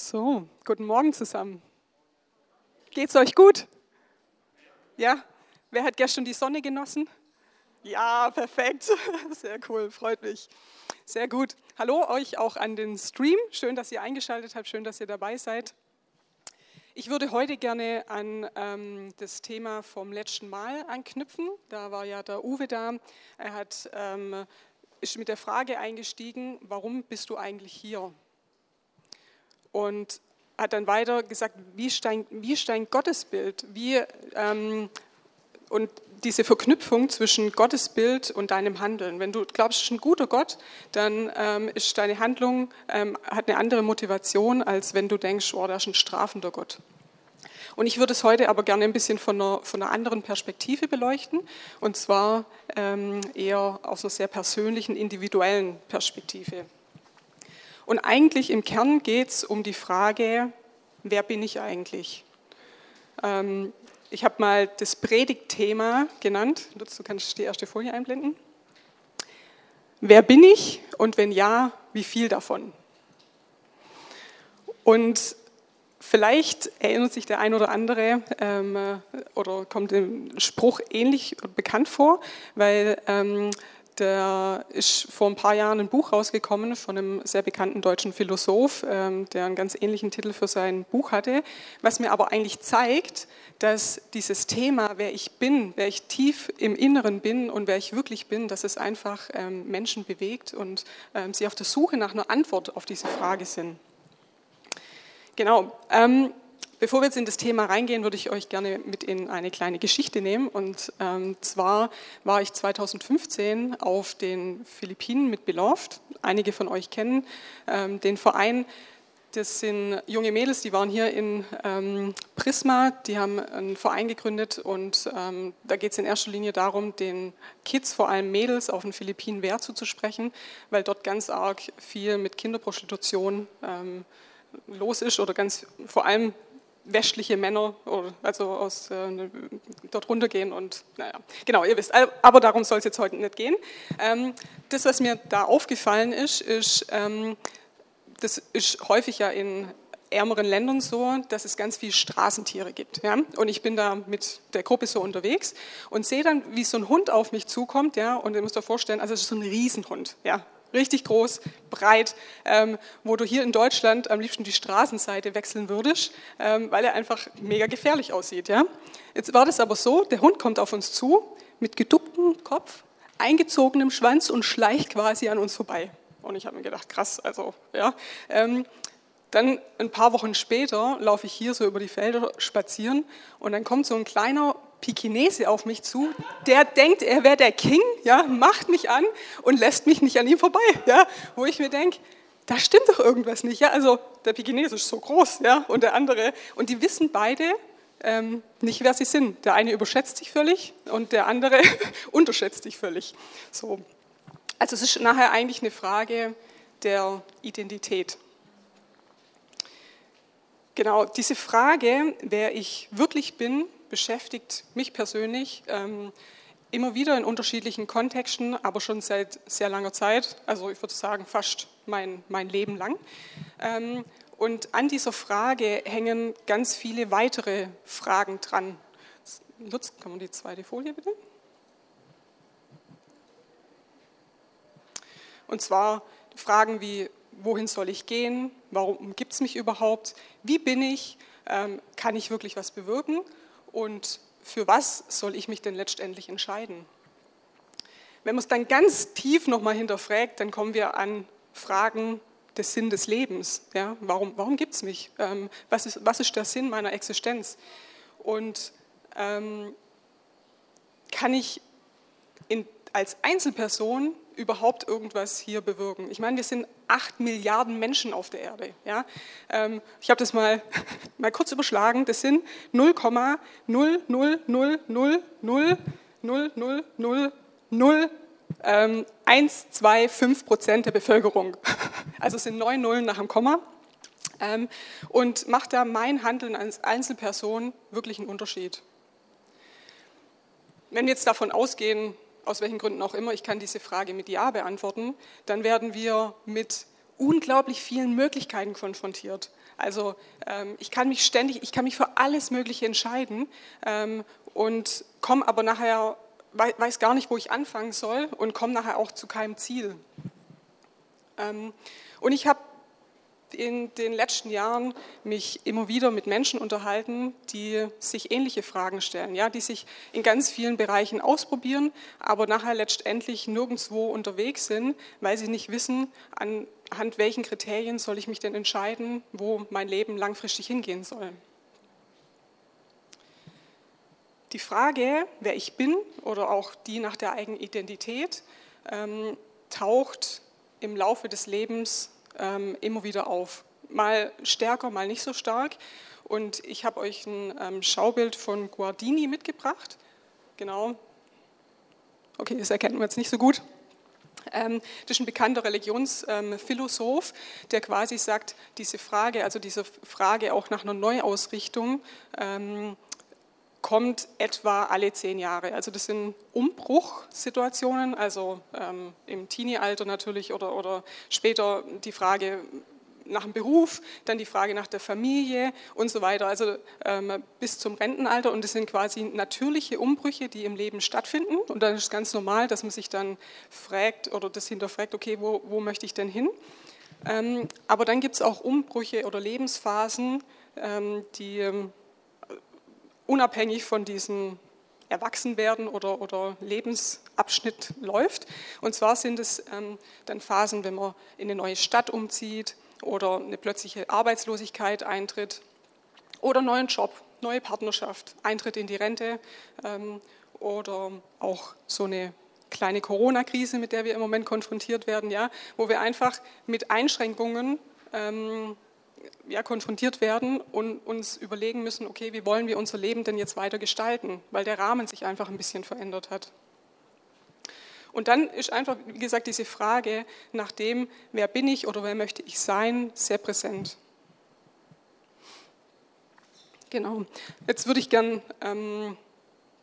So, guten Morgen zusammen. Geht's euch gut? Ja? Wer hat gestern die Sonne genossen? Ja, perfekt. Sehr cool, freut mich. Sehr gut. Hallo euch auch an den Stream. Schön, dass ihr eingeschaltet habt, schön, dass ihr dabei seid. Ich würde heute gerne an ähm, das Thema vom letzten Mal anknüpfen. Da war ja der Uwe da. Er hat, ähm, ist mit der Frage eingestiegen, warum bist du eigentlich hier? Und hat dann weiter gesagt, wie dein, wie dein Gottesbild? Wie, ähm, und diese Verknüpfung zwischen Gottesbild und deinem Handeln. Wenn du glaubst, es ist ein guter Gott, dann ähm, ist deine Handlung, ähm, hat eine andere Motivation, als wenn du denkst, oh, da ist ein strafender Gott. Und ich würde es heute aber gerne ein bisschen von einer, von einer anderen Perspektive beleuchten, und zwar ähm, eher aus einer sehr persönlichen, individuellen Perspektive. Und eigentlich im Kern geht es um die Frage, wer bin ich eigentlich? Ähm, ich habe mal das Predigtthema genannt. Du kannst die erste Folie einblenden. Wer bin ich und wenn ja, wie viel davon? Und vielleicht erinnert sich der ein oder andere ähm, oder kommt dem Spruch ähnlich bekannt vor, weil ähm, da ist vor ein paar Jahren ein Buch rausgekommen von einem sehr bekannten deutschen Philosoph, ähm, der einen ganz ähnlichen Titel für sein Buch hatte, was mir aber eigentlich zeigt, dass dieses Thema, wer ich bin, wer ich tief im Inneren bin und wer ich wirklich bin, dass es einfach ähm, Menschen bewegt und ähm, sie auf der Suche nach einer Antwort auf diese Frage sind. Genau. Bevor wir jetzt in das Thema reingehen, würde ich euch gerne mit in eine kleine Geschichte nehmen. Und ähm, zwar war ich 2015 auf den Philippinen mit Beloved. Einige von euch kennen ähm, den Verein. Das sind junge Mädels, die waren hier in ähm, Prisma, die haben einen Verein gegründet und ähm, da geht es in erster Linie darum, den Kids, vor allem Mädels, auf den Philippinen Wehr zuzusprechen, weil dort ganz arg viel mit Kinderprostitution ähm, los ist oder ganz vor allem westliche Männer, also aus, äh, dort runtergehen und, naja, genau, ihr wisst, aber darum soll es jetzt heute nicht gehen. Ähm, das, was mir da aufgefallen ist, ist, ähm, das ist häufig ja in ärmeren Ländern so, dass es ganz viele Straßentiere gibt. Ja? Und ich bin da mit der Gruppe so unterwegs und sehe dann, wie so ein Hund auf mich zukommt. Ja? Und ihr müsst euch vorstellen, also es ist so ein Riesenhund. Ja? Richtig groß, breit, ähm, wo du hier in Deutschland am liebsten die Straßenseite wechseln würdest, ähm, weil er einfach mega gefährlich aussieht. Ja? Jetzt war das aber so, der Hund kommt auf uns zu mit geducktem Kopf, eingezogenem Schwanz und schleicht quasi an uns vorbei. Und ich habe mir gedacht, krass, also ja. Ähm, dann ein paar Wochen später laufe ich hier so über die Felder spazieren und dann kommt so ein kleiner Pikinese auf mich zu, der denkt, er wäre der King, ja, macht mich an und lässt mich nicht an ihm vorbei, ja, wo ich mir denke, da stimmt doch irgendwas nicht, ja, also der Pikinese ist so groß, ja, und der andere, und die wissen beide ähm, nicht, wer sie sind. Der eine überschätzt sich völlig und der andere unterschätzt sich völlig. So. Also es ist nachher eigentlich eine Frage der Identität. Genau, diese Frage, wer ich wirklich bin, beschäftigt mich persönlich ähm, immer wieder in unterschiedlichen Kontexten, aber schon seit sehr langer Zeit, also ich würde sagen fast mein, mein Leben lang. Ähm, und an dieser Frage hängen ganz viele weitere Fragen dran. Lutz, kann man die zweite Folie bitte? Und zwar Fragen wie, wohin soll ich gehen? Warum gibt es mich überhaupt? Wie bin ich? Ähm, kann ich wirklich was bewirken? Und für was soll ich mich denn letztendlich entscheiden? Wenn man es dann ganz tief nochmal hinterfragt, dann kommen wir an Fragen des Sinn des Lebens. Ja? Warum, warum gibt es mich? Ähm, was, ist, was ist der Sinn meiner Existenz? Und ähm, kann ich in, als Einzelperson überhaupt irgendwas hier bewirken? Ich meine, wir sind acht Milliarden Menschen auf der Erde. Ja? Ähm, ich habe das mal, mal kurz überschlagen. Das sind 0,00000000125 ähm, Prozent der Bevölkerung. Also es sind neun Nullen nach dem Komma. Ähm, und macht da mein Handeln als Einzelperson wirklich einen Unterschied? Wenn wir jetzt davon ausgehen, aus welchen Gründen auch immer, ich kann diese Frage mit Ja beantworten, dann werden wir mit unglaublich vielen Möglichkeiten konfrontiert. Also ähm, ich kann mich ständig, ich kann mich für alles Mögliche entscheiden ähm, und komme aber nachher, weiß gar nicht, wo ich anfangen soll und komme nachher auch zu keinem Ziel. Ähm, und ich habe in den letzten Jahren mich immer wieder mit Menschen unterhalten, die sich ähnliche Fragen stellen, ja, die sich in ganz vielen Bereichen ausprobieren, aber nachher letztendlich nirgendwo unterwegs sind, weil sie nicht wissen, anhand welchen Kriterien soll ich mich denn entscheiden, wo mein Leben langfristig hingehen soll. Die Frage, wer ich bin oder auch die nach der eigenen Identität, ähm, taucht im Laufe des Lebens immer wieder auf. Mal stärker, mal nicht so stark. Und ich habe euch ein ähm, Schaubild von Guardini mitgebracht. Genau. Okay, das erkennt man jetzt nicht so gut. Ähm, das ist ein bekannter Religionsphilosoph, ähm, der quasi sagt, diese Frage, also diese Frage auch nach einer Neuausrichtung, ähm, kommt etwa alle zehn Jahre. Also das sind Umbruchsituationen, also ähm, im Teenie-Alter natürlich oder, oder später die Frage nach dem Beruf, dann die Frage nach der Familie und so weiter, also ähm, bis zum Rentenalter. Und das sind quasi natürliche Umbrüche, die im Leben stattfinden. Und dann ist es ganz normal, dass man sich dann fragt oder das hinterfragt, okay, wo, wo möchte ich denn hin? Ähm, aber dann gibt es auch Umbrüche oder Lebensphasen, ähm, die ähm, unabhängig von diesem Erwachsenwerden oder, oder Lebensabschnitt läuft. Und zwar sind es ähm, dann Phasen, wenn man in eine neue Stadt umzieht oder eine plötzliche Arbeitslosigkeit eintritt oder neuen Job, neue Partnerschaft, Eintritt in die Rente ähm, oder auch so eine kleine Corona-Krise, mit der wir im Moment konfrontiert werden, ja, wo wir einfach mit Einschränkungen ähm, ja, konfrontiert werden und uns überlegen müssen, okay, wie wollen wir unser Leben denn jetzt weiter gestalten, weil der Rahmen sich einfach ein bisschen verändert hat. Und dann ist einfach, wie gesagt, diese Frage nach dem, wer bin ich oder wer möchte ich sein, sehr präsent. Genau. Jetzt würde ich gern ähm,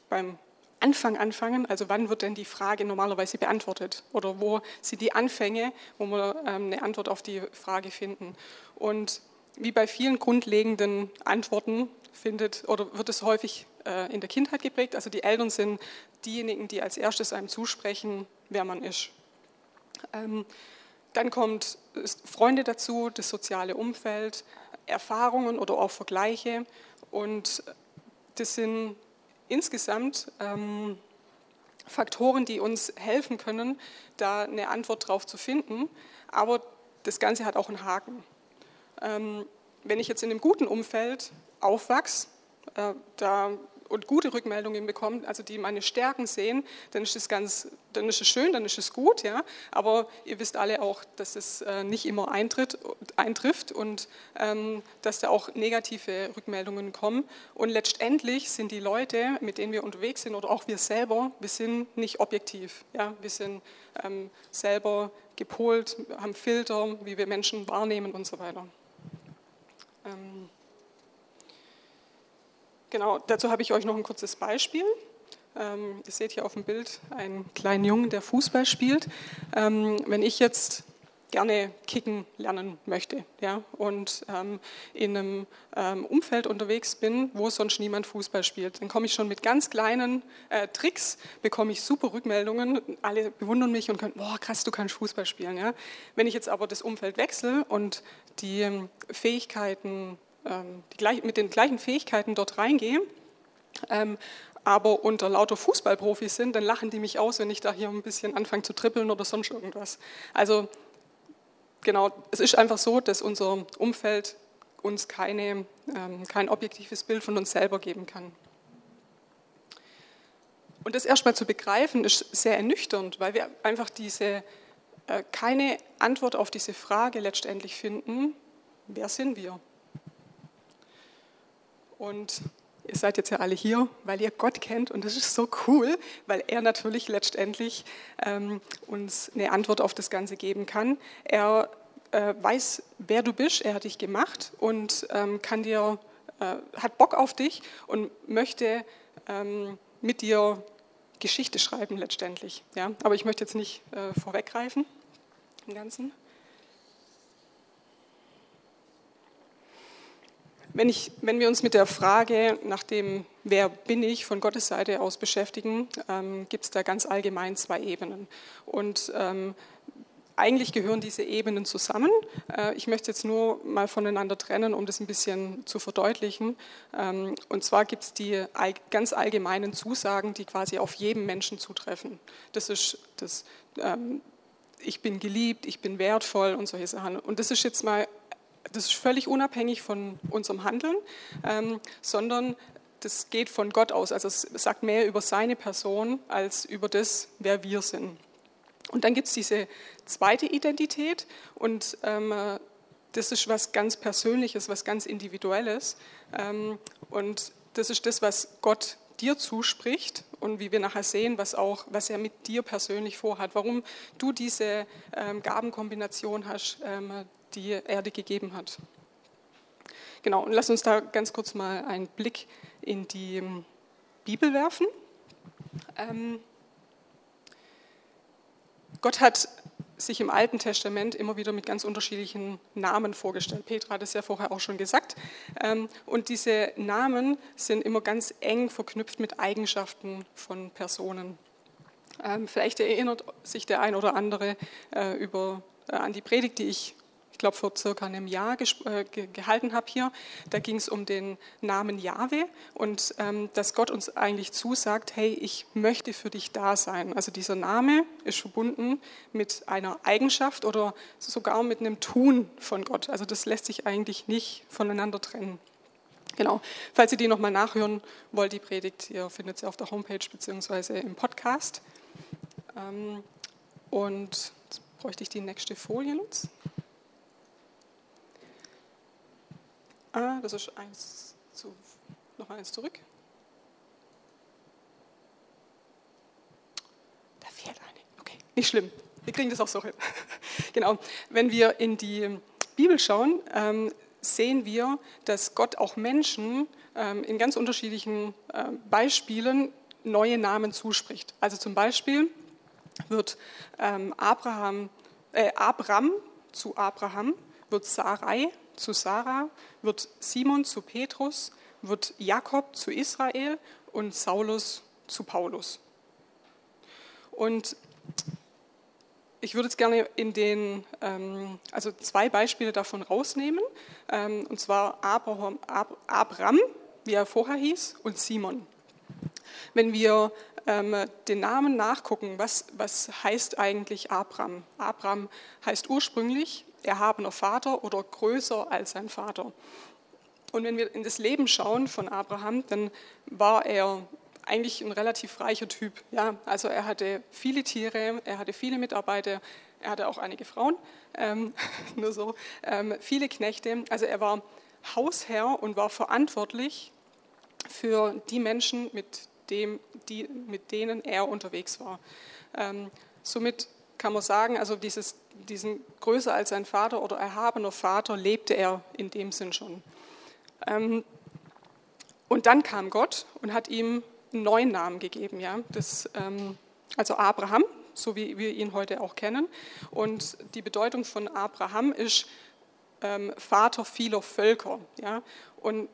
beim Anfang anfangen. Also wann wird denn die Frage normalerweise beantwortet? Oder wo sind die Anfänge, wo wir ähm, eine Antwort auf die Frage finden? Und wie bei vielen grundlegenden Antworten findet oder wird es häufig äh, in der Kindheit geprägt. Also die Eltern sind diejenigen, die als erstes einem zusprechen, wer man ist. Ähm, dann kommt Freunde dazu, das soziale Umfeld, Erfahrungen oder auch Vergleiche. Und das sind insgesamt ähm, Faktoren, die uns helfen können, da eine Antwort drauf zu finden. Aber das Ganze hat auch einen Haken. Ähm, wenn ich jetzt in einem guten Umfeld aufwachse, äh, da und gute Rückmeldungen bekomme, also die meine Stärken sehen, dann ist es ganz, dann ist es schön, dann ist es gut, ja. Aber ihr wisst alle auch, dass es äh, nicht immer eintritt, eintrifft und ähm, dass da auch negative Rückmeldungen kommen. Und letztendlich sind die Leute, mit denen wir unterwegs sind oder auch wir selber, wir sind nicht objektiv, ja. Wir sind ähm, selber gepolt, haben Filter, wie wir Menschen wahrnehmen und so weiter. Ähm, genau, dazu habe ich euch noch ein kurzes Beispiel. Ähm, ihr seht hier auf dem Bild einen kleinen Jungen, der Fußball spielt. Ähm, wenn ich jetzt gerne kicken lernen möchte ja, und ähm, in einem ähm, Umfeld unterwegs bin, wo sonst niemand Fußball spielt. Dann komme ich schon mit ganz kleinen äh, Tricks, bekomme ich super Rückmeldungen, alle bewundern mich und können, boah krass, du kannst Fußball spielen. Ja. Wenn ich jetzt aber das Umfeld wechsle und die ähm, Fähigkeiten, die, mit den gleichen Fähigkeiten dort reingehe, ähm, aber unter lauter Fußballprofis sind, dann lachen die mich aus, wenn ich da hier ein bisschen anfange zu trippeln oder sonst irgendwas. Also genau, es ist einfach so, dass unser Umfeld uns keine, ähm, kein objektives Bild von uns selber geben kann. Und das erstmal zu begreifen, ist sehr ernüchternd, weil wir einfach diese, äh, keine Antwort auf diese Frage letztendlich finden, wer sind wir? Und ihr seid jetzt ja alle hier, weil ihr Gott kennt und das ist so cool, weil er natürlich letztendlich ähm, uns eine Antwort auf das Ganze geben kann. Er äh, weiß, wer du bist, er hat dich gemacht und ähm, kann dir, äh, hat Bock auf dich und möchte ähm, mit dir Geschichte schreiben letztendlich. Ja? Aber ich möchte jetzt nicht äh, vorweggreifen im Ganzen. Wenn, ich, wenn wir uns mit der Frage nach dem, wer bin ich, von Gottes Seite aus beschäftigen, ähm, gibt es da ganz allgemein zwei Ebenen. Und ähm, eigentlich gehören diese Ebenen zusammen. Äh, ich möchte jetzt nur mal voneinander trennen, um das ein bisschen zu verdeutlichen. Ähm, und zwar gibt es die ganz allgemeinen Zusagen, die quasi auf jedem Menschen zutreffen. Das ist das, ähm, ich bin geliebt, ich bin wertvoll und solche Sachen. Und das ist jetzt mal, das ist völlig unabhängig von unserem Handeln, ähm, sondern das geht von Gott aus. Also es sagt mehr über seine Person als über das, wer wir sind. Und dann gibt es diese zweite Identität und ähm, das ist was ganz Persönliches, was ganz Individuelles. Ähm, und das ist das, was Gott dir zuspricht und wie wir nachher sehen, was, auch, was er mit dir persönlich vorhat, warum du diese ähm, Gabenkombination hast, ähm, die er dir gegeben hat. Genau, und lass uns da ganz kurz mal einen Blick in die ähm, Bibel werfen. Ähm, Gott hat sich im Alten Testament immer wieder mit ganz unterschiedlichen Namen vorgestellt. Petra hat es ja vorher auch schon gesagt. Ähm, und diese Namen sind immer ganz eng verknüpft mit Eigenschaften von Personen. Ähm, vielleicht erinnert sich der ein oder andere äh, über, äh, an die Predigt, die ich glaube, vor circa einem Jahr äh, gehalten habe hier. Da ging es um den Namen Jahwe und ähm, dass Gott uns eigentlich zusagt, hey, ich möchte für dich da sein. Also dieser Name ist verbunden mit einer Eigenschaft oder sogar mit einem Tun von Gott. Also das lässt sich eigentlich nicht voneinander trennen. Genau. Falls ihr die nochmal nachhören wollt, die Predigt, ihr findet sie auf der Homepage bzw. im Podcast. Ähm, und jetzt bräuchte ich die nächste Folie jetzt. Ah, das ist eins zu, noch eins zurück. Da fehlt eine. Okay, nicht schlimm. Wir kriegen das auch so hin. genau. Wenn wir in die Bibel schauen, ähm, sehen wir, dass Gott auch Menschen ähm, in ganz unterschiedlichen ähm, Beispielen neue Namen zuspricht. Also zum Beispiel wird Abraham, äh, Abram zu Abraham, wird Sarai zu Sarah, wird Simon zu Petrus, wird Jakob zu Israel und Saulus zu Paulus. Und ich würde jetzt gerne in den, ähm, also zwei Beispiele davon rausnehmen, ähm, und zwar Abraham, Ab, Abram, wie er vorher hieß, und Simon. Wenn wir ähm, den Namen nachgucken, was, was heißt eigentlich Abram? Abram heißt ursprünglich erhabener Vater oder größer als sein Vater. Und wenn wir in das Leben schauen von Abraham, dann war er eigentlich ein relativ reicher Typ. Ja? Also er hatte viele Tiere, er hatte viele Mitarbeiter, er hatte auch einige Frauen, ähm, nur so, ähm, viele Knechte. Also er war Hausherr und war verantwortlich für die Menschen, mit, dem, die, mit denen er unterwegs war. Ähm, somit kann man sagen, also dieses, diesen größer als sein Vater oder erhabener Vater lebte er in dem Sinn schon. Ähm, und dann kam Gott und hat ihm einen neuen Namen gegeben, ja, das, ähm, also Abraham, so wie wir ihn heute auch kennen. Und die Bedeutung von Abraham ist ähm, Vater vieler Völker. Ja. Und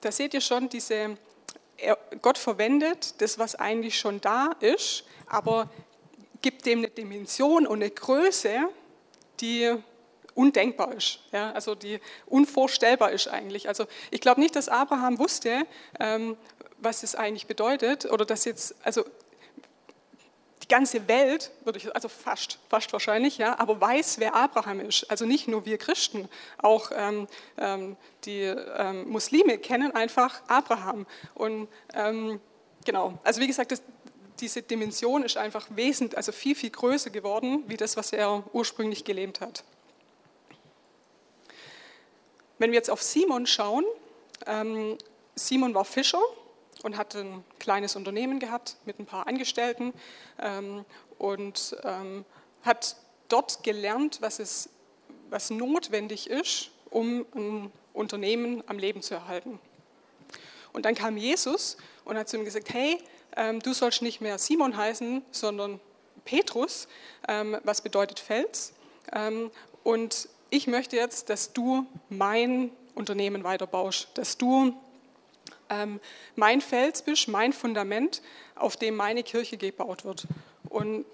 da seht ihr schon, diese, Gott verwendet das, was eigentlich schon da ist, aber gibt dem eine Dimension und eine Größe, die undenkbar ist, ja, also die unvorstellbar ist eigentlich. Also ich glaube nicht, dass Abraham wusste, ähm, was es eigentlich bedeutet oder dass jetzt, also die ganze Welt, würde ich, also fast, fast wahrscheinlich, ja, aber weiß, wer Abraham ist. Also nicht nur wir Christen, auch ähm, ähm, die ähm, Muslime kennen einfach Abraham. Und ähm, genau, also wie gesagt, das, diese Dimension ist einfach wesentlich, also viel, viel größer geworden, wie das, was er ursprünglich gelebt hat. Wenn wir jetzt auf Simon schauen, ähm, Simon war Fischer und hat ein kleines Unternehmen gehabt mit ein paar Angestellten ähm, und ähm, hat dort gelernt, was, es, was notwendig ist, um ein Unternehmen am Leben zu erhalten. Und dann kam Jesus und hat zu ihm gesagt, hey, ähm, du sollst nicht mehr Simon heißen, sondern Petrus, ähm, was bedeutet Fels. Ähm, und ich möchte jetzt, dass du mein Unternehmen weiterbaust, dass du ähm, mein Fels bist, mein Fundament, auf dem meine Kirche gebaut wird. Und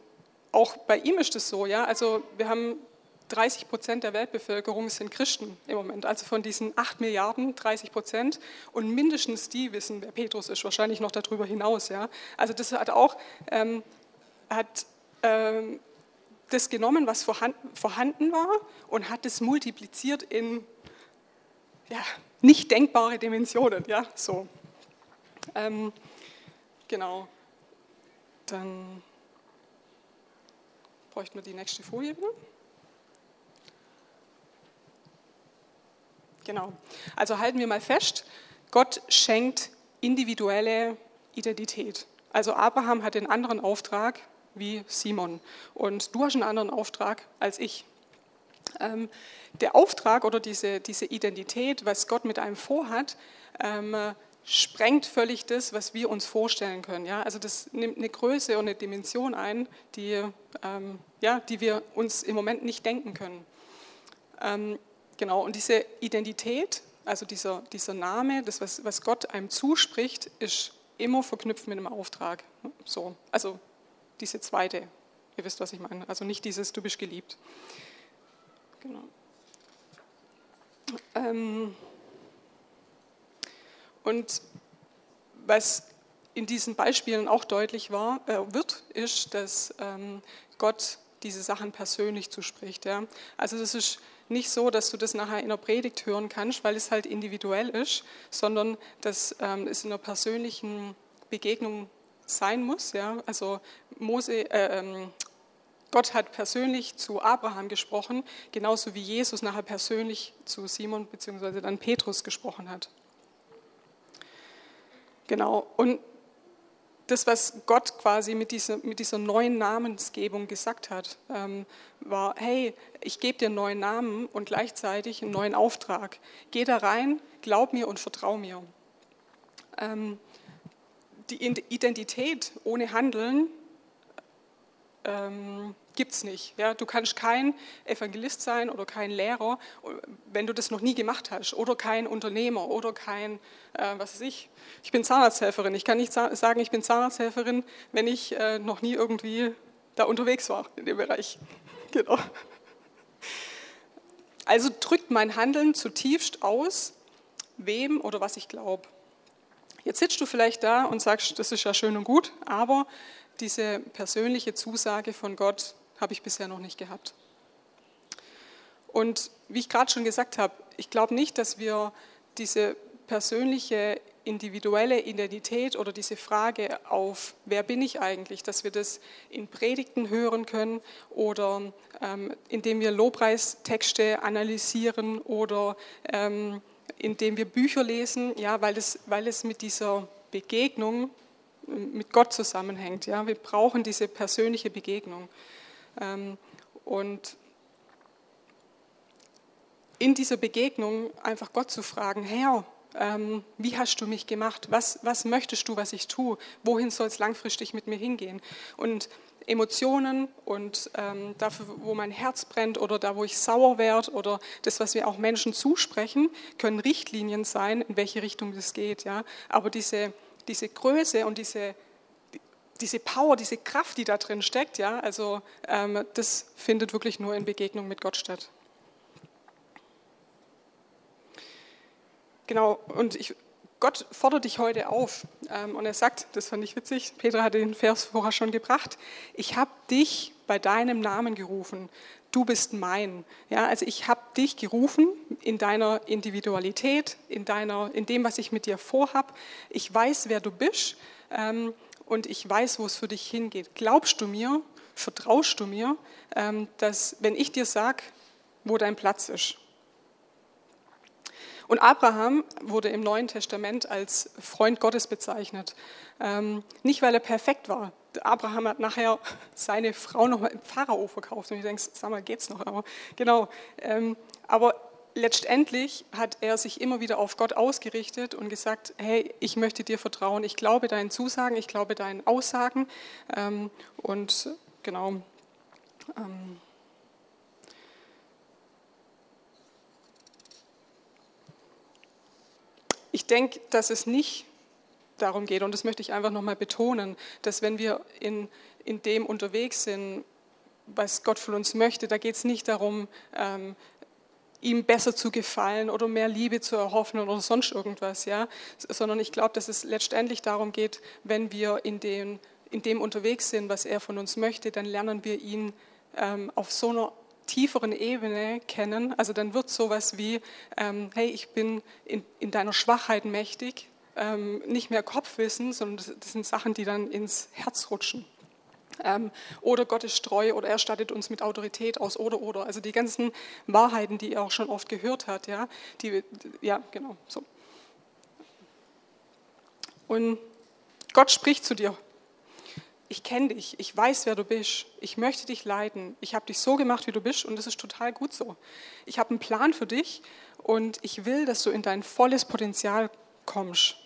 auch bei ihm ist es so, ja. Also wir haben 30 Prozent der Weltbevölkerung sind Christen im Moment. Also von diesen 8 Milliarden 30 Prozent. Und mindestens die wissen, wer Petrus ist, wahrscheinlich noch darüber hinaus. Ja. Also das hat auch ähm, hat, ähm, das genommen, was vorhanden, vorhanden war, und hat es multipliziert in ja, nicht denkbare Dimensionen. Ja, so. Ähm, genau. Dann bräuchten wir die nächste Folie wieder. Genau. Also halten wir mal fest, Gott schenkt individuelle Identität. Also Abraham hat den anderen Auftrag wie Simon und du hast einen anderen Auftrag als ich. Ähm, der Auftrag oder diese, diese Identität, was Gott mit einem vorhat, ähm, sprengt völlig das, was wir uns vorstellen können. Ja? Also das nimmt eine Größe und eine Dimension ein, die, ähm, ja, die wir uns im Moment nicht denken können. Genau, und diese Identität, also dieser, dieser Name, das, was, was Gott einem zuspricht, ist immer verknüpft mit einem Auftrag. So, also diese zweite, ihr wisst, was ich meine. Also nicht dieses, du bist geliebt. Genau. Ähm, und was in diesen Beispielen auch deutlich war, äh, wird, ist, dass ähm, Gott diese Sachen persönlich zuspricht. Ja? Also das ist nicht so, dass du das nachher in einer Predigt hören kannst, weil es halt individuell ist, sondern dass ähm, es in einer persönlichen Begegnung sein muss. Ja? Also Mose, äh, ähm, Gott hat persönlich zu Abraham gesprochen, genauso wie Jesus nachher persönlich zu Simon bzw. dann Petrus gesprochen hat. Genau, und das, was Gott quasi mit dieser, mit dieser neuen Namensgebung gesagt hat, ähm, war, hey, ich gebe dir einen neuen Namen und gleichzeitig einen neuen Auftrag. Geh da rein, glaub mir und vertrau mir. Ähm, die Identität ohne Handeln ähm, gibt es nicht. Ja? Du kannst kein Evangelist sein oder kein Lehrer, wenn du das noch nie gemacht hast, oder kein Unternehmer oder kein, äh, was weiß ich, ich bin Zahnarzthelferin. Ich kann nicht sagen, ich bin Zahnarzthelferin, wenn ich äh, noch nie irgendwie da unterwegs war in dem Bereich. Genau. Also drückt mein Handeln zutiefst aus, wem oder was ich glaube. Jetzt sitzt du vielleicht da und sagst, das ist ja schön und gut, aber diese persönliche Zusage von Gott habe ich bisher noch nicht gehabt. Und wie ich gerade schon gesagt habe, ich glaube nicht, dass wir diese persönliche individuelle Identität oder diese Frage auf, wer bin ich eigentlich, dass wir das in Predigten hören können oder ähm, indem wir Lobpreistexte analysieren oder ähm, indem wir Bücher lesen, ja, weil, es, weil es mit dieser Begegnung mit Gott zusammenhängt. Ja? Wir brauchen diese persönliche Begegnung. Ähm, und in dieser Begegnung einfach Gott zu fragen, Herr, ähm, wie hast du mich gemacht? Was, was möchtest du, was ich tue? Wohin soll es langfristig mit mir hingehen? Und Emotionen und ähm, dafür, wo mein Herz brennt oder da, wo ich sauer werde oder das, was wir auch Menschen zusprechen, können Richtlinien sein, in welche Richtung das geht. Ja? Aber diese diese Größe und diese, diese Power, diese Kraft, die da drin steckt, ja, also ähm, das findet wirklich nur in Begegnung mit Gott statt. Genau, und ich, Gott fordert dich heute auf ähm, und er sagt, das fand ich witzig, Petra hat den Vers vorher schon gebracht, ich habe dich bei deinem Namen gerufen, du bist mein. Ja, also ich habe dich gerufen in deiner Individualität, in, deiner, in dem, was ich mit dir vorhab. Ich weiß, wer du bist ähm, und ich weiß, wo es für dich hingeht. Glaubst du mir, vertraust du mir, ähm, dass wenn ich dir sage, wo dein Platz ist, und Abraham wurde im Neuen Testament als Freund Gottes bezeichnet. Ähm, nicht, weil er perfekt war. Abraham hat nachher seine Frau noch mal im Pharao verkauft. Und ich denke, sag mal, geht's noch? Aber, genau. Ähm, aber letztendlich hat er sich immer wieder auf Gott ausgerichtet und gesagt, hey, ich möchte dir vertrauen. Ich glaube deinen Zusagen, ich glaube deinen Aussagen. Ähm, und genau. Ähm, ich denke, dass es nicht darum geht, und das möchte ich einfach nochmal betonen, dass wenn wir in, in dem unterwegs sind, was Gott von uns möchte, da geht es nicht darum, ähm, ihm besser zu gefallen oder mehr Liebe zu erhoffen oder sonst irgendwas, ja, sondern ich glaube, dass es letztendlich darum geht, wenn wir in dem, in dem unterwegs sind, was er von uns möchte, dann lernen wir ihn ähm, auf so einer tieferen Ebene kennen. Also dann wird sowas wie, ähm, hey, ich bin in, in deiner Schwachheit mächtig, ähm, nicht mehr Kopfwissen, sondern das, das, sind Sachen, die dann ins Herz rutschen. Ähm, oder Gott ist treu oder er stattet uns mit Autorität aus oder oder. Also die ganzen Wahrheiten, die er auch schon oft gehört hat, ja, die, ja, genau, so. Und Gott spricht zu dir ich kenne dich, ich weiß, wer du bist, ich möchte dich leiten, ich habe dich so gemacht, wie du bist und das ist total gut so. Ich habe einen Plan für dich und ich will, dass du in dein volles Potenzial kommst.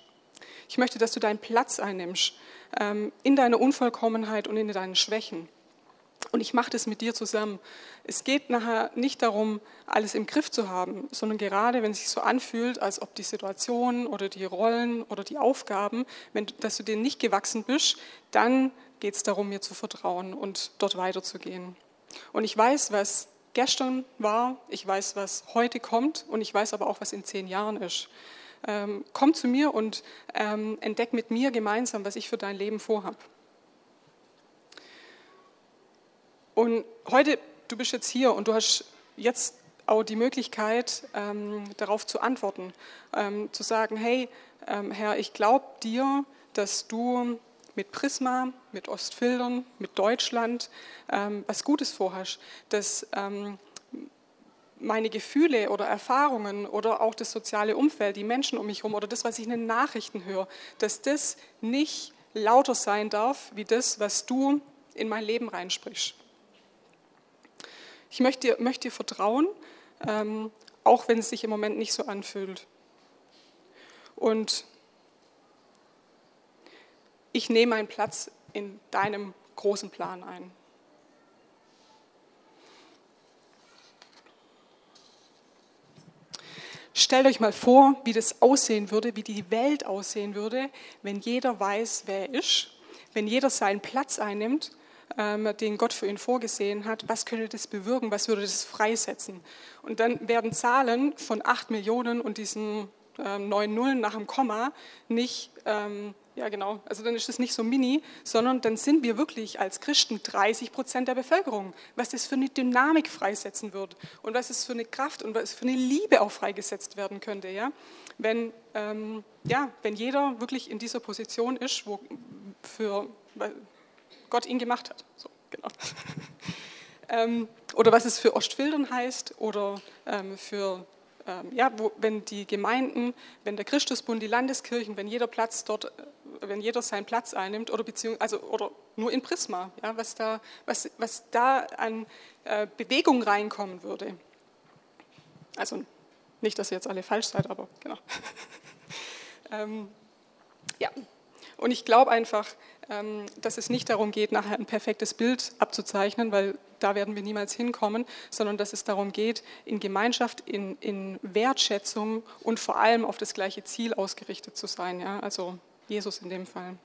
Ich möchte, dass du deinen Platz einnimmst ähm, in deiner Unvollkommenheit und in deinen Schwächen. Und ich mache das mit dir zusammen. Es geht nachher nicht darum, alles im Griff zu haben, sondern gerade, wenn es sich so anfühlt, als ob die Situation oder die Rollen oder die Aufgaben, wenn, dass du denen nicht gewachsen bist, dann geht es darum, mir zu vertrauen und dort weiterzugehen. Und ich weiß, was gestern war, ich weiß, was heute kommt und ich weiß aber auch, was in zehn Jahren ist. Ähm, komm zu mir und ähm, entdeck mit mir gemeinsam, was ich für dein Leben vorhabe. Und heute, du bist jetzt hier und du hast jetzt auch die Möglichkeit, ähm, darauf zu antworten, ähm, zu sagen, hey, ähm, Herr, ich glaube dir, dass du mit Prisma, mit Ostfildern, mit Deutschland ähm, was Gutes vorhast, dass ähm, meine Gefühle oder Erfahrungen oder auch das soziale Umfeld, die Menschen um mich herum oder das, was ich in den Nachrichten höre, dass das nicht lauter sein darf wie das, was du in mein Leben reinsprichst. Ich möchte, möchte dir vertrauen, ähm, auch wenn es sich im Moment nicht so anfühlt. Und ich nehme meinen Platz in deinem großen Plan ein. Stellt euch mal vor, wie das aussehen würde, wie die Welt aussehen würde, wenn jeder weiß, wer er ist, wenn jeder seinen Platz einnimmt, ähm, den Gott für ihn vorgesehen hat. Was könnte das bewirken? Was würde das freisetzen? Und dann werden Zahlen von 8 Millionen und diesen ähm, neun Nullen nach dem Komma nicht ähm, ja, genau. Also dann ist es nicht so mini, sondern dann sind wir wirklich als Christen 30 Prozent der Bevölkerung. Was das für eine Dynamik freisetzen wird und was es für eine Kraft und was für eine Liebe auch freigesetzt werden könnte, ja. Wenn, ähm, ja, wenn jeder wirklich in dieser Position ist, wo für Gott ihn gemacht hat. So, genau. ähm, oder was es für Ostfildern heißt oder ähm, für ja, wo, wenn die Gemeinden, wenn der Christusbund, die Landeskirchen, wenn jeder Platz dort, äh, wenn jeder seinen Platz einnimmt oder beziehung, also oder nur in Prisma, ja, was da, was, was da an äh, Bewegung reinkommen würde. Also nicht, dass ihr jetzt alle falsch seid, aber genau. ähm, ja, und ich glaube einfach, ähm, dass es nicht darum geht, nachher ein perfektes Bild abzuzeichnen, weil da werden wir niemals hinkommen, sondern dass es darum geht, in Gemeinschaft, in, in Wertschätzung und vor allem auf das gleiche Ziel ausgerichtet zu sein. Ja? Also Jesus in dem Fall.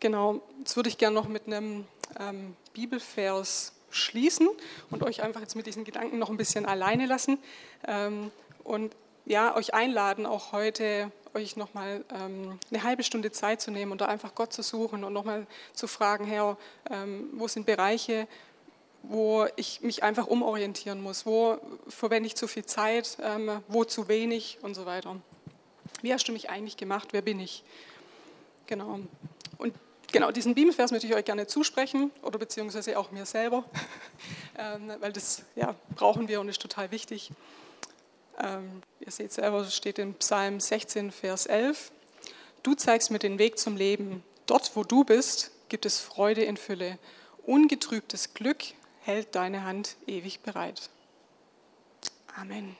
Genau, jetzt würde ich gerne noch mit einem ähm, Bibelvers schließen und euch einfach jetzt mit diesen Gedanken noch ein bisschen alleine lassen ähm, und ja, euch einladen, auch heute euch nochmal ähm, eine halbe Stunde Zeit zu nehmen und da einfach Gott zu suchen und nochmal zu fragen, Herr, ähm, wo sind Bereiche, wo ich mich einfach umorientieren muss, wo verwende ich zu viel Zeit, ähm, wo zu wenig und so weiter. Wie hast du mich eigentlich gemacht? Wer bin ich? Genau. Und genau diesen Bibelvers möchte ich euch gerne zusprechen oder beziehungsweise auch mir selber, ähm, weil das ja, brauchen wir und ist total wichtig. Ähm, ihr seht selber, es steht in Psalm 16, Vers 11. Du zeigst mir den Weg zum Leben. Dort, wo du bist, gibt es Freude in Fülle. Ungetrübtes Glück hält deine Hand ewig bereit. Amen.